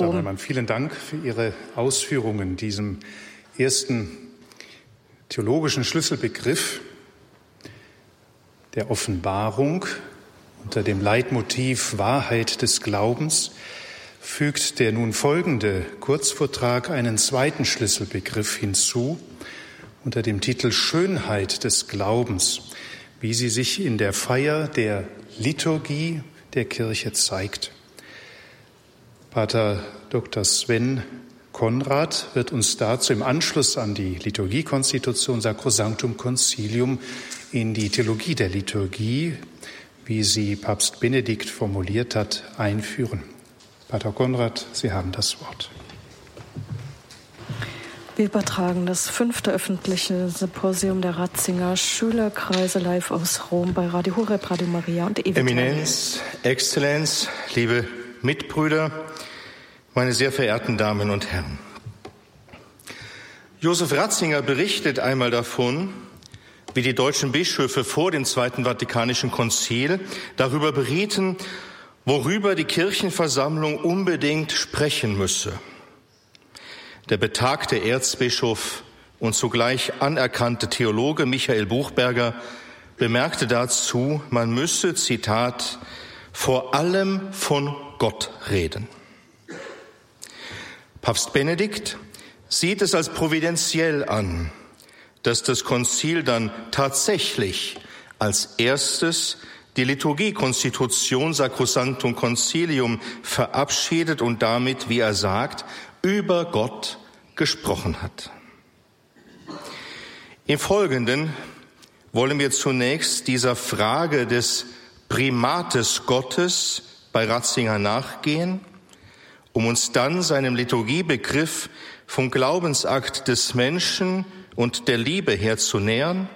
Dr. vielen Dank für Ihre Ausführungen diesem ersten theologischen Schlüsselbegriff der Offenbarung unter dem Leitmotiv Wahrheit des Glaubens fügt der nun folgende Kurzvortrag einen zweiten Schlüsselbegriff hinzu unter dem Titel Schönheit des Glaubens, wie sie sich in der Feier der Liturgie der Kirche zeigt. Pater Dr. Sven Konrad wird uns dazu im Anschluss an die Liturgiekonstitution Sacrosanctum Concilium in die Theologie der Liturgie, wie sie Papst Benedikt formuliert hat, einführen. Pater Konrad, Sie haben das Wort. Wir übertragen das fünfte öffentliche Symposium der Ratzinger Schülerkreise live aus Rom bei Radio Horeb, Radio Maria und Ewig. Eminenz, Exzellenz, liebe Mitbrüder, meine sehr verehrten Damen und Herren. Josef Ratzinger berichtet einmal davon, wie die deutschen Bischöfe vor dem Zweiten Vatikanischen Konzil darüber berieten, worüber die Kirchenversammlung unbedingt sprechen müsse. Der betagte Erzbischof und zugleich anerkannte Theologe Michael Buchberger bemerkte dazu, man müsse, Zitat, vor allem von Gott reden. Papst Benedikt sieht es als providentiell an, dass das Konzil dann tatsächlich als erstes die Liturgiekonstitution Sacrosanctum Concilium verabschiedet und damit, wie er sagt, über Gott gesprochen hat. Im Folgenden wollen wir zunächst dieser Frage des Primates Gottes bei Ratzinger nachgehen, um uns dann seinem Liturgiebegriff vom Glaubensakt des Menschen und der Liebe her zu nähern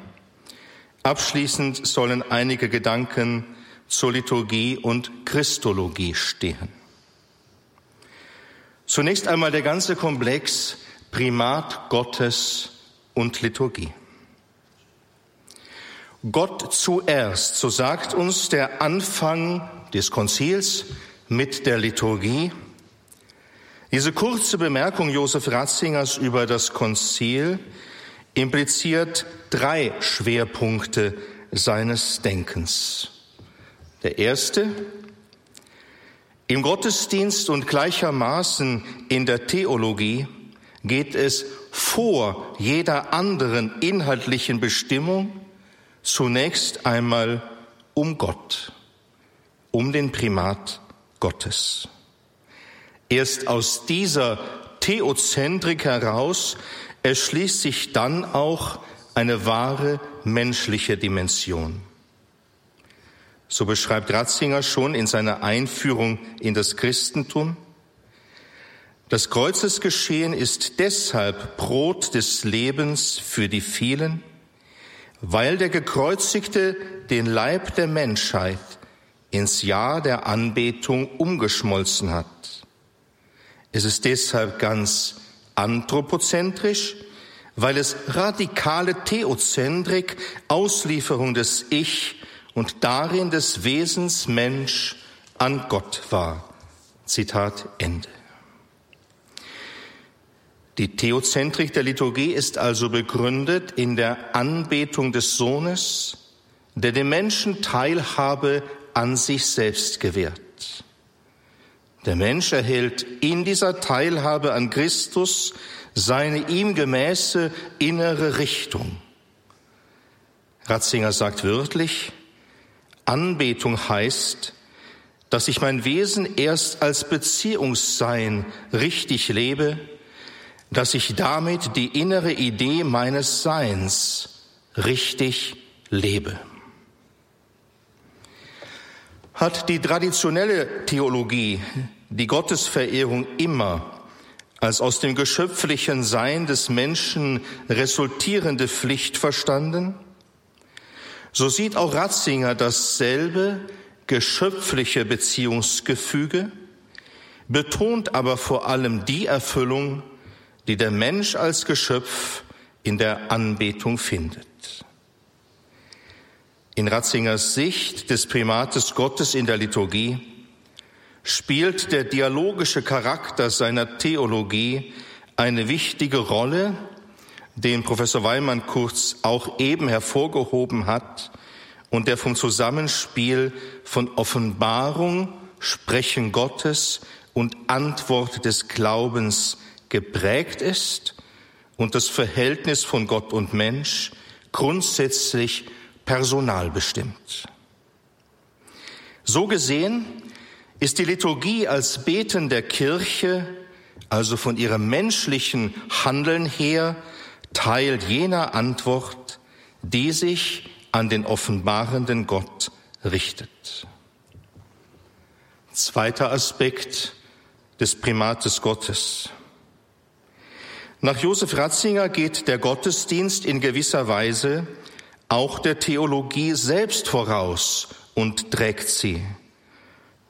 Abschließend sollen einige Gedanken zur Liturgie und Christologie stehen. Zunächst einmal der ganze Komplex Primat Gottes und Liturgie. Gott zuerst, so sagt uns der Anfang des Konzils mit der Liturgie. Diese kurze Bemerkung Josef Ratzingers über das Konzil impliziert drei Schwerpunkte seines Denkens. Der erste, im Gottesdienst und gleichermaßen in der Theologie geht es vor jeder anderen inhaltlichen Bestimmung zunächst einmal um Gott, um den Primat Gottes. Erst aus dieser Theozentrik heraus erschließt sich dann auch eine wahre menschliche Dimension. So beschreibt Ratzinger schon in seiner Einführung in das Christentum, das Kreuzesgeschehen ist deshalb Brot des Lebens für die vielen, weil der Gekreuzigte den Leib der Menschheit ins Jahr der Anbetung umgeschmolzen hat. Es ist deshalb ganz anthropozentrisch, weil es radikale Theozentrik, Auslieferung des Ich und darin des Wesens Mensch an Gott war. Zitat Ende. Die Theozentrik der Liturgie ist also begründet in der Anbetung des Sohnes, der dem Menschen Teilhabe an sich selbst gewährt. Der Mensch erhält in dieser Teilhabe an Christus seine ihm gemäße innere Richtung. Ratzinger sagt wörtlich, Anbetung heißt, dass ich mein Wesen erst als Beziehungssein richtig lebe, dass ich damit die innere Idee meines Seins richtig lebe hat die traditionelle Theologie die Gottesverehrung immer als aus dem geschöpflichen Sein des Menschen resultierende Pflicht verstanden? So sieht auch Ratzinger dasselbe geschöpfliche Beziehungsgefüge, betont aber vor allem die Erfüllung, die der Mensch als Geschöpf in der Anbetung findet. In Ratzingers Sicht des Primates Gottes in der Liturgie spielt der dialogische Charakter seiner Theologie eine wichtige Rolle, den Professor Weimann kurz auch eben hervorgehoben hat und der vom Zusammenspiel von Offenbarung, Sprechen Gottes und Antwort des Glaubens geprägt ist und das Verhältnis von Gott und Mensch grundsätzlich personalbestimmt. So gesehen ist die Liturgie als Beten der Kirche, also von ihrem menschlichen Handeln her, Teil jener Antwort, die sich an den offenbarenden Gott richtet. Zweiter Aspekt des Primates Gottes. Nach Josef Ratzinger geht der Gottesdienst in gewisser Weise auch der Theologie selbst voraus und trägt sie.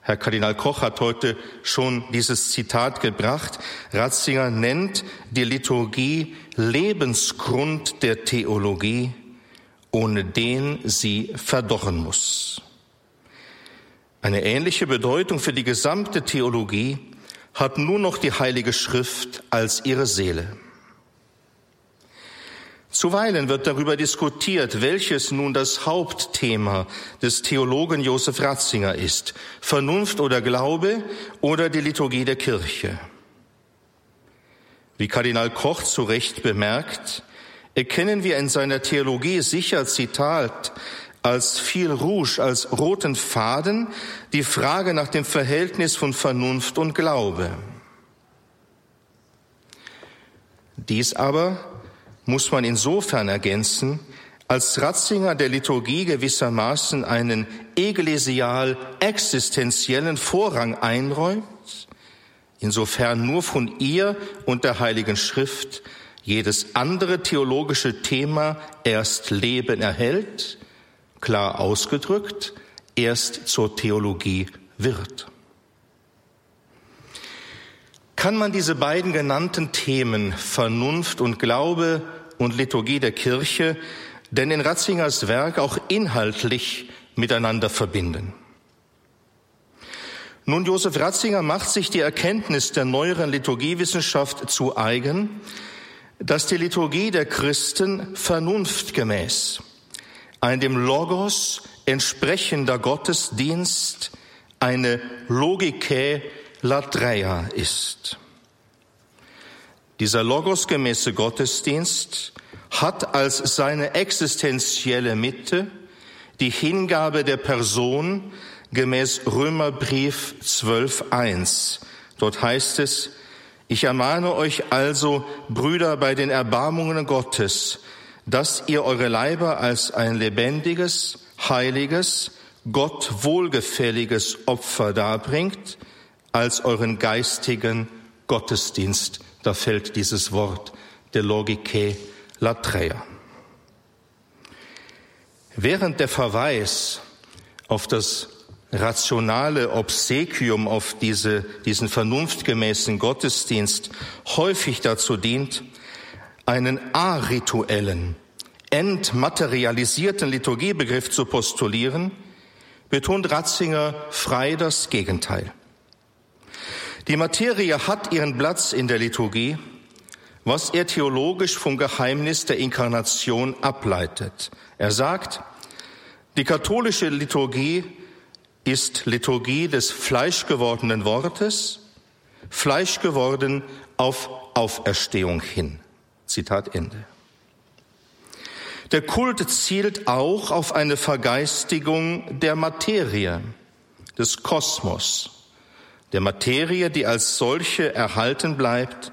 Herr Kardinal Koch hat heute schon dieses Zitat gebracht. Ratzinger nennt die Liturgie Lebensgrund der Theologie, ohne den sie verdorren muss. Eine ähnliche Bedeutung für die gesamte Theologie hat nur noch die Heilige Schrift als ihre Seele. Zuweilen wird darüber diskutiert, welches nun das Hauptthema des Theologen Josef Ratzinger ist, Vernunft oder Glaube oder die Liturgie der Kirche. Wie Kardinal Koch zu Recht bemerkt, erkennen wir in seiner Theologie sicher, Zitat, als viel Rouge, als roten Faden die Frage nach dem Verhältnis von Vernunft und Glaube. Dies aber muss man insofern ergänzen, als Ratzinger der Liturgie gewissermaßen einen eklesial existenziellen Vorrang einräumt, insofern nur von ihr und der Heiligen Schrift jedes andere theologische Thema erst Leben erhält, klar ausgedrückt, erst zur Theologie wird. Kann man diese beiden genannten Themen Vernunft und Glaube und Liturgie der Kirche denn in Ratzingers Werk auch inhaltlich miteinander verbinden? Nun, Josef Ratzinger macht sich die Erkenntnis der neueren Liturgiewissenschaft zu eigen, dass die Liturgie der Christen vernunftgemäß ein dem Logos entsprechender Gottesdienst eine Logike Latreia ist. Dieser logosgemäße Gottesdienst hat als seine existenzielle Mitte die Hingabe der Person gemäß Römerbrief 12.1. Dort heißt es, ich ermahne euch also, Brüder, bei den Erbarmungen Gottes, dass ihr eure Leiber als ein lebendiges, heiliges, Gott wohlgefälliges Opfer darbringt, als euren geistigen Gottesdienst. Da fällt dieses Wort der Logike Latreia. Während der Verweis auf das rationale Obsequium, auf diese, diesen vernunftgemäßen Gottesdienst häufig dazu dient, einen arituellen, entmaterialisierten Liturgiebegriff zu postulieren, betont Ratzinger frei das Gegenteil. Die Materie hat ihren Platz in der Liturgie, was er theologisch vom Geheimnis der Inkarnation ableitet. Er sagt, die katholische Liturgie ist Liturgie des fleischgewordenen Wortes, Fleisch geworden auf Auferstehung hin. Zitat Ende. Der Kult zielt auch auf eine Vergeistigung der Materie, des Kosmos, der Materie, die als solche erhalten bleibt,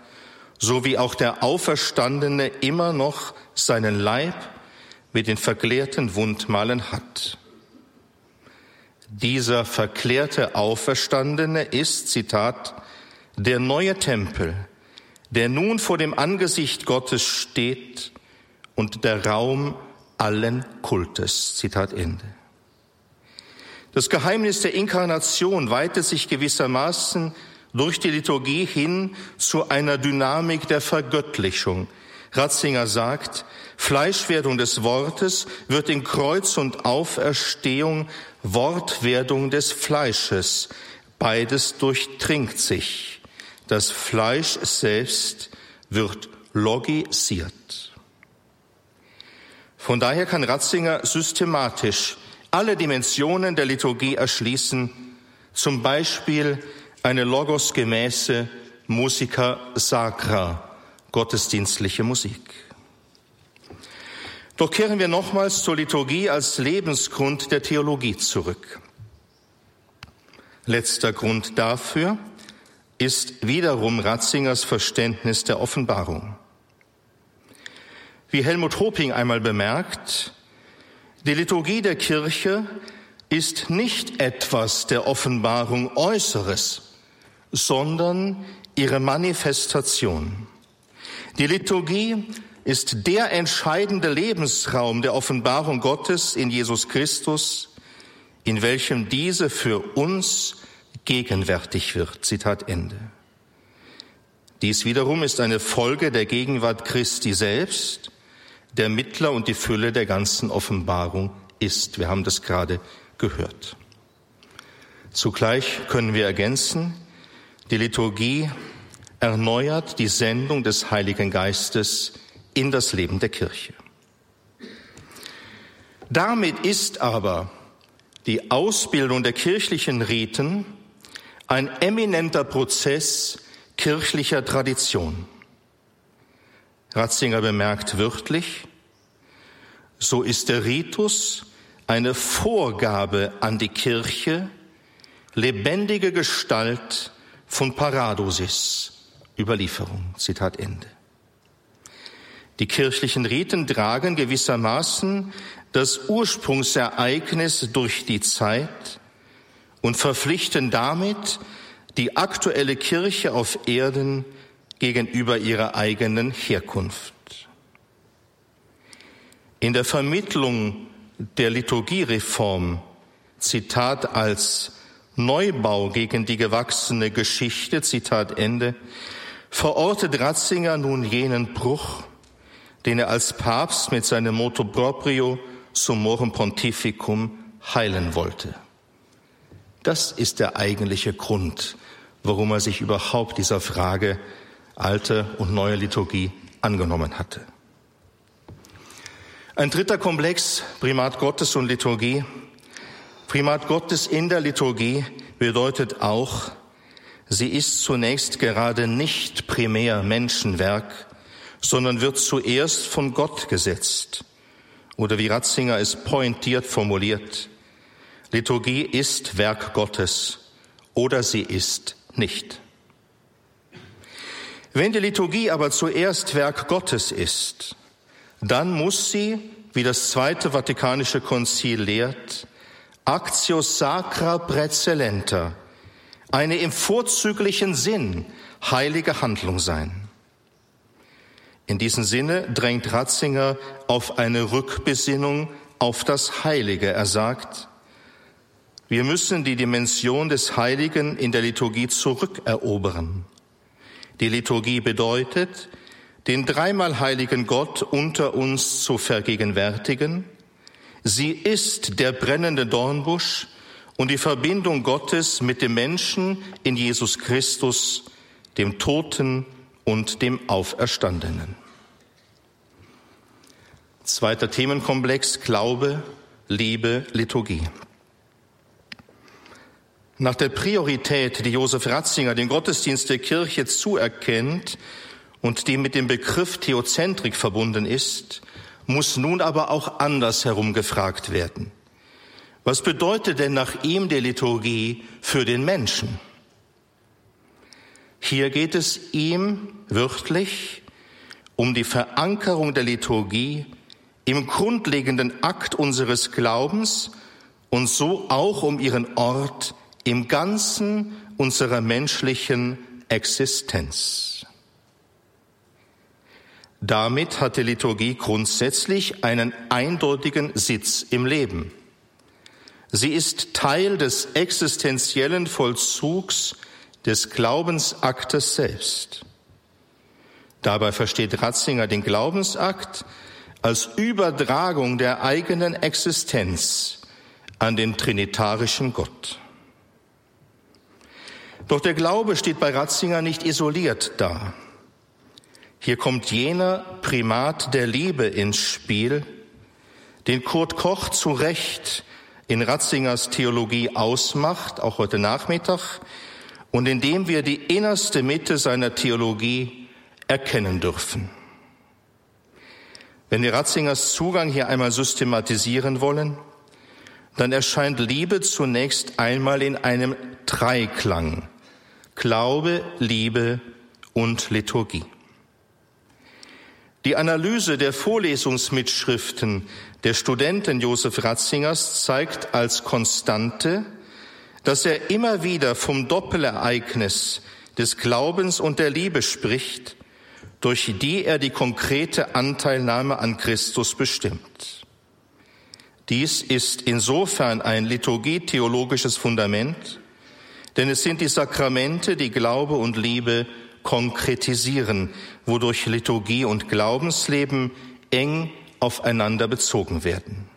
so wie auch der Auferstandene immer noch seinen Leib mit den verklärten Wundmalen hat. Dieser verklärte Auferstandene ist, Zitat, der neue Tempel, der nun vor dem Angesicht Gottes steht und der Raum allen Kultes. Zitat Ende. Das Geheimnis der Inkarnation weitet sich gewissermaßen durch die Liturgie hin zu einer Dynamik der Vergöttlichung. Ratzinger sagt, Fleischwerdung des Wortes wird in Kreuz und Auferstehung Wortwerdung des Fleisches, beides durchtrinkt sich. Das Fleisch selbst wird logisiert. Von daher kann Ratzinger systematisch alle Dimensionen der Liturgie erschließen, zum Beispiel eine logosgemäße Musica Sacra, gottesdienstliche Musik. Doch kehren wir nochmals zur Liturgie als Lebensgrund der Theologie zurück. Letzter Grund dafür ist wiederum Ratzingers Verständnis der Offenbarung. Wie Helmut Hoping einmal bemerkt, die Liturgie der Kirche ist nicht etwas der Offenbarung Äußeres, sondern ihre Manifestation. Die Liturgie ist der entscheidende Lebensraum der Offenbarung Gottes in Jesus Christus, in welchem diese für uns gegenwärtig wird. Zitat Ende. Dies wiederum ist eine Folge der Gegenwart Christi selbst, der Mittler und die Fülle der ganzen Offenbarung ist. Wir haben das gerade gehört. Zugleich können wir ergänzen, die Liturgie erneuert die Sendung des Heiligen Geistes in das Leben der Kirche. Damit ist aber die Ausbildung der kirchlichen Riten ein eminenter Prozess kirchlicher Tradition. Ratzinger bemerkt wörtlich, so ist der Ritus eine Vorgabe an die Kirche, lebendige Gestalt von Paradosis, Überlieferung. Zitat Ende. Die kirchlichen Riten tragen gewissermaßen das Ursprungsereignis durch die Zeit und verpflichten damit die aktuelle Kirche auf Erden gegenüber ihrer eigenen Herkunft. In der Vermittlung der Liturgiereform, Zitat als Neubau gegen die gewachsene Geschichte, Zitat Ende, verortet Ratzinger nun jenen Bruch, den er als Papst mit seinem Motto proprio summorum pontificum heilen wollte. Das ist der eigentliche Grund, warum er sich überhaupt dieser Frage alte und neue Liturgie angenommen hatte. Ein dritter Komplex, Primat Gottes und Liturgie. Primat Gottes in der Liturgie bedeutet auch, sie ist zunächst gerade nicht primär Menschenwerk, sondern wird zuerst von Gott gesetzt. Oder wie Ratzinger es pointiert formuliert, Liturgie ist Werk Gottes oder sie ist nicht. Wenn die Liturgie aber zuerst Werk Gottes ist, dann muss sie, wie das Zweite Vatikanische Konzil lehrt, Actio Sacra Präzellenta, eine im vorzüglichen Sinn heilige Handlung sein. In diesem Sinne drängt Ratzinger auf eine Rückbesinnung auf das Heilige. Er sagt, wir müssen die Dimension des Heiligen in der Liturgie zurückerobern. Die Liturgie bedeutet, den dreimal heiligen Gott unter uns zu vergegenwärtigen. Sie ist der brennende Dornbusch und die Verbindung Gottes mit dem Menschen in Jesus Christus, dem Toten und dem Auferstandenen. Zweiter Themenkomplex Glaube, Liebe, Liturgie. Nach der Priorität, die Josef Ratzinger den Gottesdienst der Kirche zuerkennt und die mit dem Begriff Theozentrik verbunden ist, muss nun aber auch andersherum gefragt werden. Was bedeutet denn nach ihm die Liturgie für den Menschen? Hier geht es ihm wörtlich um die Verankerung der Liturgie im grundlegenden Akt unseres Glaubens und so auch um ihren Ort im Ganzen unserer menschlichen Existenz. Damit hat die Liturgie grundsätzlich einen eindeutigen Sitz im Leben. Sie ist Teil des existenziellen Vollzugs des Glaubensaktes selbst. Dabei versteht Ratzinger den Glaubensakt als Übertragung der eigenen Existenz an den trinitarischen Gott. Doch der Glaube steht bei Ratzinger nicht isoliert da. Hier kommt jener Primat der Liebe ins Spiel, den Kurt Koch zu Recht in Ratzingers Theologie ausmacht, auch heute Nachmittag, und in dem wir die innerste Mitte seiner Theologie erkennen dürfen. Wenn wir Ratzingers Zugang hier einmal systematisieren wollen, dann erscheint Liebe zunächst einmal in einem Dreiklang. Glaube, Liebe und Liturgie. Die Analyse der Vorlesungsmitschriften der Studenten Josef Ratzingers zeigt als Konstante, dass er immer wieder vom Doppelereignis des Glaubens und der Liebe spricht, durch die er die konkrete Anteilnahme an Christus bestimmt. Dies ist insofern ein liturgietheologisches Fundament, denn es sind die Sakramente, die Glaube und Liebe konkretisieren, wodurch Liturgie und Glaubensleben eng aufeinander bezogen werden.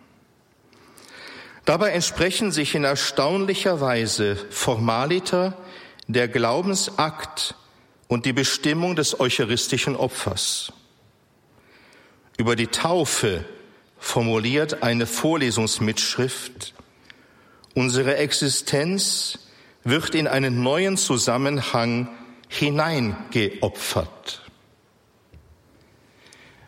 Dabei entsprechen sich in erstaunlicher Weise Formaliter der Glaubensakt und die Bestimmung des eucharistischen Opfers. Über die Taufe formuliert eine Vorlesungsmitschrift, unsere Existenz wird in einen neuen Zusammenhang hineingeopfert.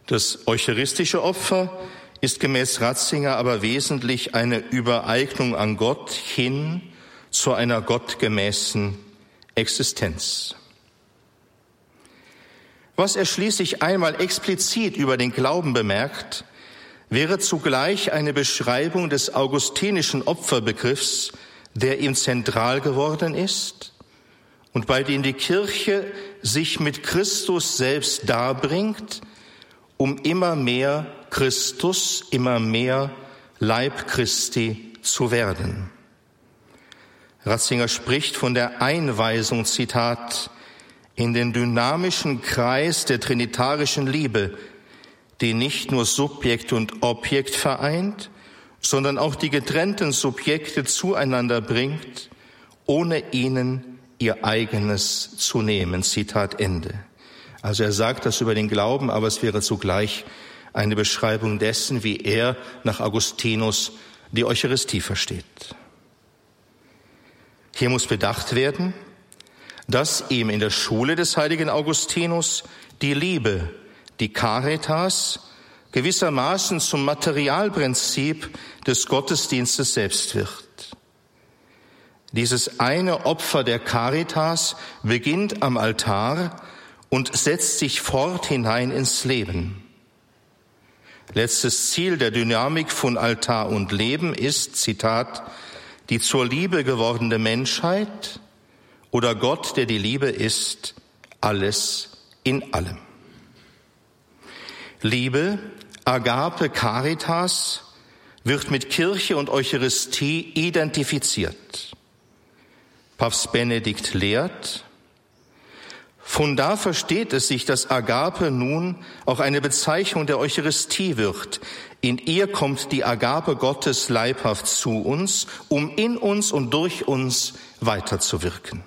Das eucharistische Opfer ist gemäß Ratzinger aber wesentlich eine Übereignung an Gott hin zu einer gottgemäßen Existenz. Was er schließlich einmal explizit über den Glauben bemerkt, wäre zugleich eine Beschreibung des augustinischen Opferbegriffs, der ihm zentral geworden ist und bei dem die Kirche sich mit Christus selbst darbringt, um immer mehr Christus, immer mehr Leib Christi zu werden. Ratzinger spricht von der Einweisung, Zitat, in den dynamischen Kreis der trinitarischen Liebe, die nicht nur Subjekt und Objekt vereint, sondern auch die getrennten Subjekte zueinander bringt, ohne ihnen ihr eigenes zu nehmen. Zitat Ende. Also er sagt das über den Glauben, aber es wäre zugleich eine Beschreibung dessen, wie er nach Augustinus die Eucharistie versteht. Hier muss bedacht werden, dass ihm in der Schule des heiligen Augustinus die Liebe, die Caritas, gewissermaßen zum Materialprinzip des Gottesdienstes selbst wird. Dieses eine Opfer der Caritas beginnt am Altar und setzt sich fort hinein ins Leben. Letztes Ziel der Dynamik von Altar und Leben ist, Zitat, die zur Liebe gewordene Menschheit oder Gott, der die Liebe ist, alles in allem. Liebe, Agape Caritas, wird mit Kirche und Eucharistie identifiziert. Papst Benedikt lehrt. Von da versteht es sich, dass Agape nun auch eine Bezeichnung der Eucharistie wird. In ihr kommt die Agape Gottes leibhaft zu uns, um in uns und durch uns weiterzuwirken.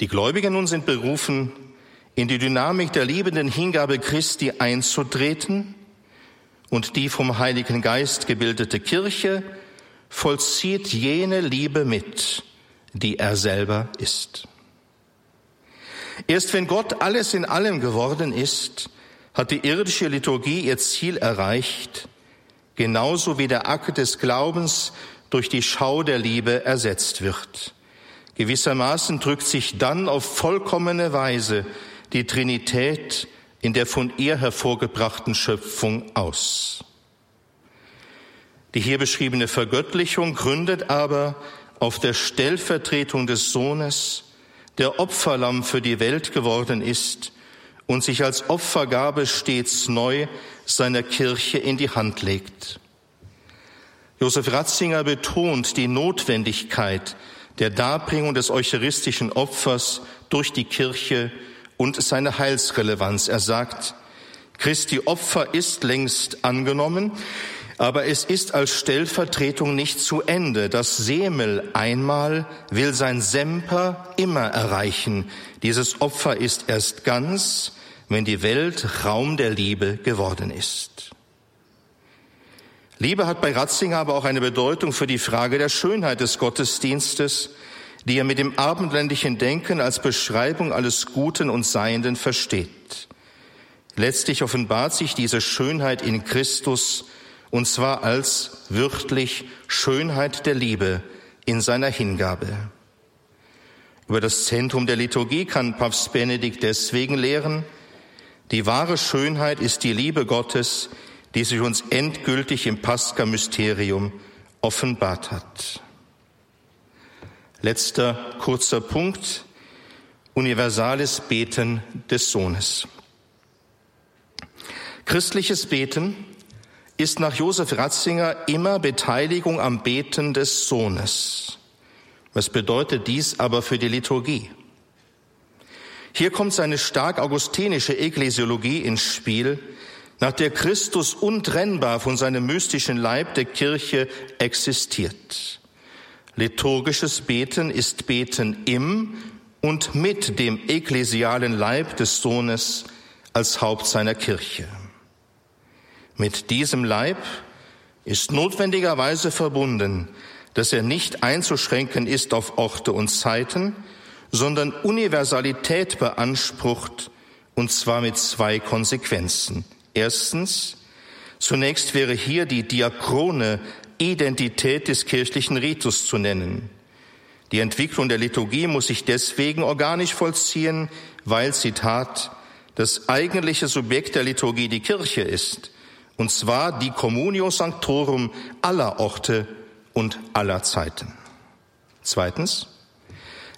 Die Gläubigen nun sind berufen, in die Dynamik der liebenden Hingabe Christi einzutreten und die vom Heiligen Geist gebildete Kirche vollzieht jene Liebe mit, die er selber ist. Erst wenn Gott alles in allem geworden ist, hat die irdische Liturgie ihr Ziel erreicht, genauso wie der Akt des Glaubens durch die Schau der Liebe ersetzt wird. Gewissermaßen drückt sich dann auf vollkommene Weise die Trinität in der von ihr hervorgebrachten Schöpfung aus. Die hier beschriebene Vergöttlichung gründet aber auf der Stellvertretung des Sohnes, der Opferlamm für die Welt geworden ist und sich als Opfergabe stets neu seiner Kirche in die Hand legt. Josef Ratzinger betont die Notwendigkeit der Darbringung des eucharistischen Opfers durch die Kirche und seine Heilsrelevanz. Er sagt, Christi Opfer ist längst angenommen, Aber es ist als Stellvertretung nicht zu Ende. Das Semel einmal will sein Semper immer erreichen. Dieses Opfer ist erst ganz, wenn die Welt Raum der Liebe geworden ist. Liebe hat bei Ratzinger aber auch eine Bedeutung für die Frage der Schönheit des Gottesdienstes, die er mit dem abendländischen Denken als Beschreibung alles Guten und Seienden versteht. Letztlich offenbart sich diese Schönheit in Christus, und zwar als wörtlich Schönheit der Liebe in seiner Hingabe. Über das Zentrum der Liturgie kann Papst Benedikt deswegen lehren, die wahre Schönheit ist die Liebe Gottes, die sich uns endgültig im Pascha-Mysterium offenbart hat. Letzter kurzer Punkt. Universales Beten des Sohnes. Christliches Beten ist nach Josef Ratzinger immer Beteiligung am Beten des Sohnes. Was bedeutet dies aber für die Liturgie? Hier kommt seine stark augustinische Ekklesiologie ins Spiel, nach der Christus untrennbar von seinem mystischen Leib der Kirche existiert. Liturgisches Beten ist Beten im und mit dem ekklesialen Leib des Sohnes als Haupt seiner Kirche. Mit diesem Leib ist notwendigerweise verbunden, dass er nicht einzuschränken ist auf Orte und Zeiten, sondern Universalität beansprucht, und zwar mit zwei Konsequenzen. Erstens, zunächst wäre hier die diachrone Identität des kirchlichen Ritus zu nennen. Die Entwicklung der Liturgie muss sich deswegen organisch vollziehen, weil, Zitat, das eigentliche Subjekt der Liturgie die Kirche ist, und zwar die Communio Sanctorum aller Orte und aller Zeiten. Zweitens,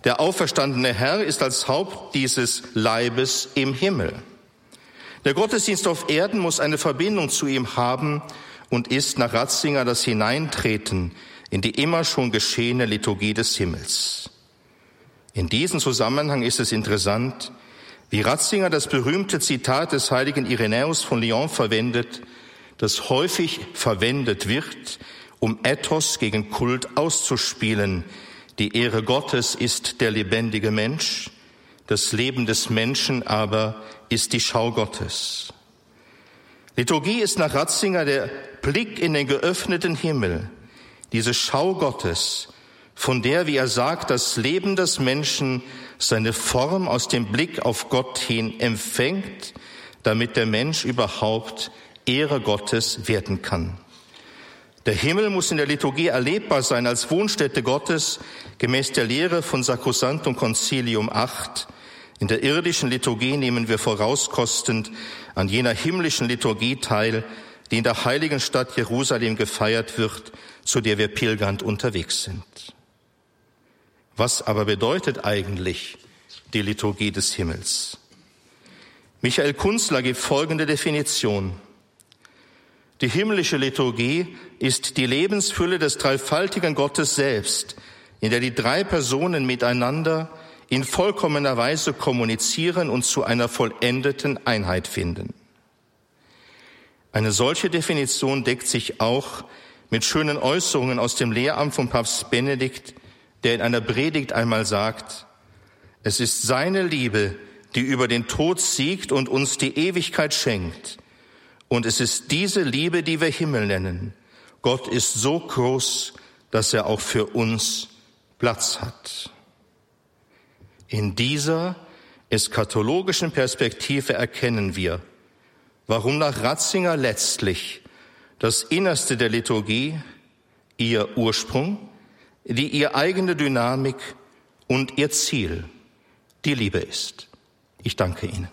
der auferstandene Herr ist als Haupt dieses Leibes im Himmel. Der Gottesdienst auf Erden muss eine Verbindung zu ihm haben und ist nach Ratzinger das Hineintreten in die immer schon geschehene Liturgie des Himmels. In diesem Zusammenhang ist es interessant, wie Ratzinger das berühmte Zitat des heiligen Irenäus von Lyon verwendet, das häufig verwendet wird, um Ethos gegen Kult auszuspielen. Die Ehre Gottes ist der lebendige Mensch, das Leben des Menschen aber ist die Schau Gottes. Liturgie ist nach Ratzinger der Blick in den geöffneten Himmel, diese Schau Gottes, von der, wie er sagt, das Leben des Menschen seine Form aus dem Blick auf Gott hin empfängt, damit der Mensch überhaupt Ehre Gottes werden kann. Der Himmel muss in der Liturgie erlebbar sein als Wohnstätte Gottes, gemäß der Lehre von Sacrosanctum Concilium 8, in der irdischen Liturgie nehmen wir vorauskostend an jener himmlischen Liturgie teil, die in der heiligen Stadt Jerusalem gefeiert wird, zu der wir pilgernd unterwegs sind. Was aber bedeutet eigentlich die Liturgie des Himmels? Michael Kunzler gibt folgende Definition. Die himmlische Liturgie ist die Lebensfülle des dreifaltigen Gottes selbst, in der die drei Personen miteinander in vollkommener Weise kommunizieren und zu einer vollendeten Einheit finden. Eine solche Definition deckt sich auch mit schönen Äußerungen aus dem Lehramt von Papst Benedikt, der in einer Predigt einmal sagt, es ist seine Liebe, die über den Tod siegt und uns die Ewigkeit schenkt. Und es ist diese Liebe, die wir Himmel nennen. Gott ist so groß, dass er auch für uns Platz hat. In dieser eskatologischen Perspektive erkennen wir, warum nach Ratzinger letztlich das Innerste der Liturgie, ihr Ursprung, die ihr eigene Dynamik und ihr Ziel die Liebe ist. Ich danke Ihnen.